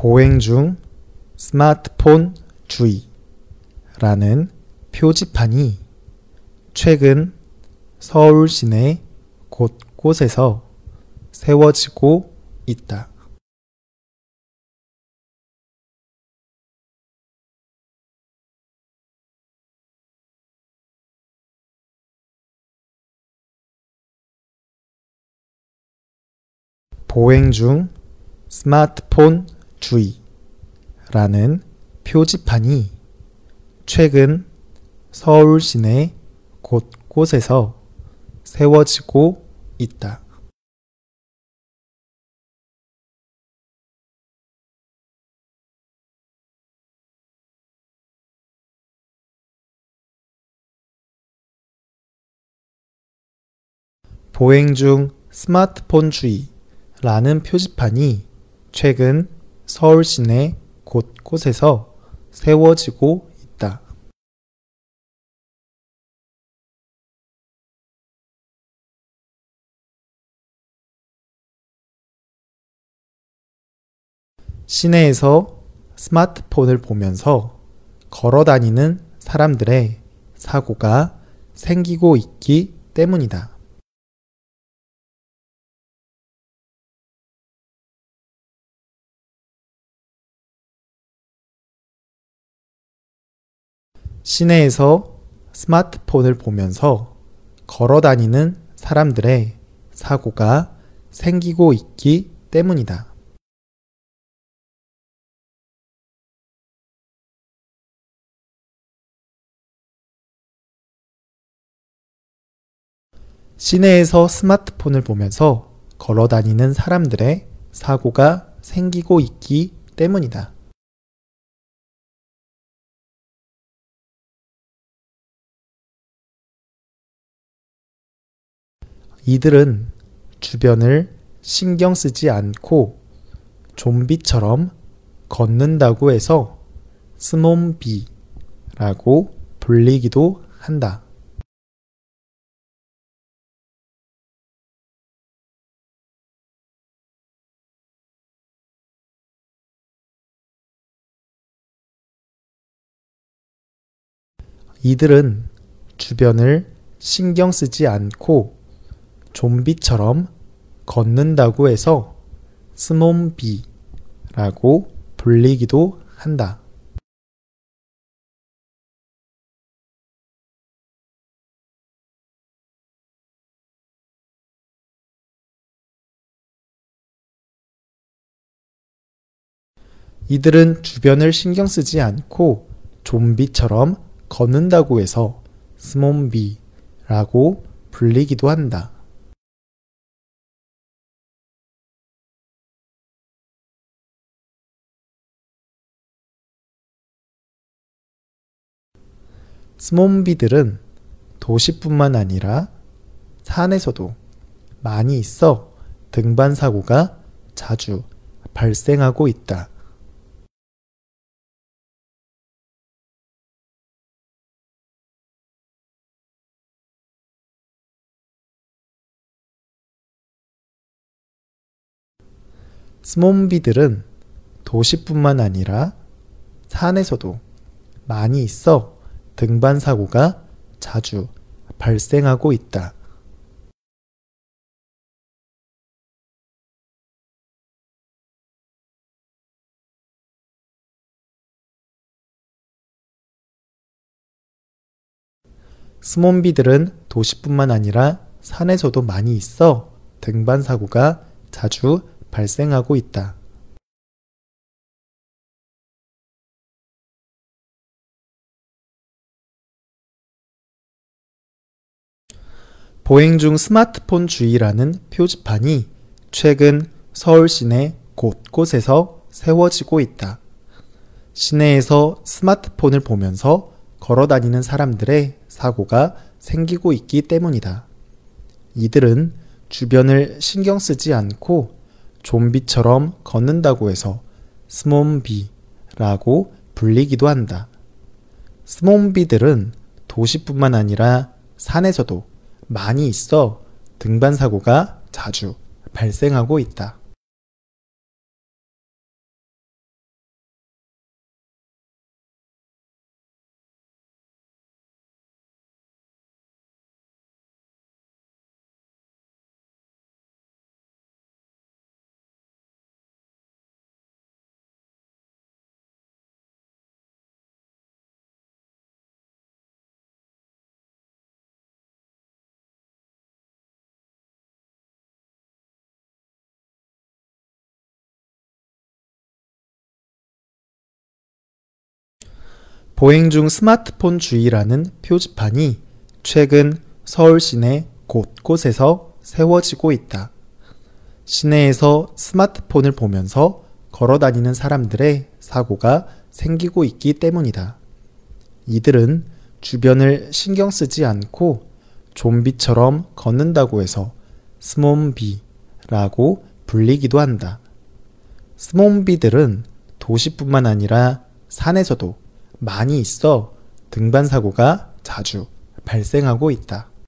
보행 중 스마트폰 주의라는 표지판이 최근 서울 시내 곳곳에서 세워지고 있다. 보행 중 스마트폰 주의라는 표지판이 최근 서울 시내 곳곳에서 세워지고 있다. 보행 중 스마트폰 주의라는 표지판이 최근 서울 시내 곳곳에서 세워지고 있다. 시내에서 스마트폰을 보면서 걸어 다니는 사람들의 사고가 생기고 있기 때문이다. 시내에서 스마트폰을 보면서 걸어 다니는 사람들의 사고가 생기고 있기 때문이다. 시내에서 스마트폰을 보면서 걸어 다니는 사람들의 사고가 생기고 있기 때문이다. 이들은 주변을 신경 쓰지 않고 좀비처럼 걷는다고 해서 스몬비라고 불리기도 한다. 이들은 주변을 신경 쓰지 않고 좀비처럼 걷는다고 해서 스몬비라고 불리기도 한다. 이들은 주변을 신경 쓰지 않고 좀비처럼 걷는다고 해서 스몬비라고 불리기도 한다. 스몬비들은 도시뿐만 아니라 산에서도 많이 있어 등반 사고가 자주 발생하고 있다. 스몬비들은 도시뿐만 아니라 산에서도 많이 있어 등반 사고가 자주 발생하고 있다. 스몬비들은 도시뿐만 아니라 산에서도 많이 있어 등반 사고가 자주 발생하고 있다. 보행 중 스마트폰 주의라는 표지판이 최근 서울 시내 곳곳에서 세워지고 있다. 시내에서 스마트폰을 보면서 걸어 다니는 사람들의 사고가 생기고 있기 때문이다. 이들은 주변을 신경 쓰지 않고 좀비처럼 걷는다고 해서 스몬비라고 불리기도 한다. 스몬비들은 도시뿐만 아니라 산에서도 많이 있어 등반 사고가 자주 발생하고 있다. 보행 중 스마트폰 주의라는 표지판이 최근 서울 시내 곳곳에서 세워지고 있다. 시내에서 스마트폰을 보면서 걸어 다니는 사람들의 사고가 생기고 있기 때문이다. 이들은 주변을 신경 쓰지 않고 좀비처럼 걷는다고 해서 스몬비라고 불리기도 한다. 스몬비들은 도시뿐만 아니라 산에서도 많이 있어 등반 사고가 자주 발생하고 있다.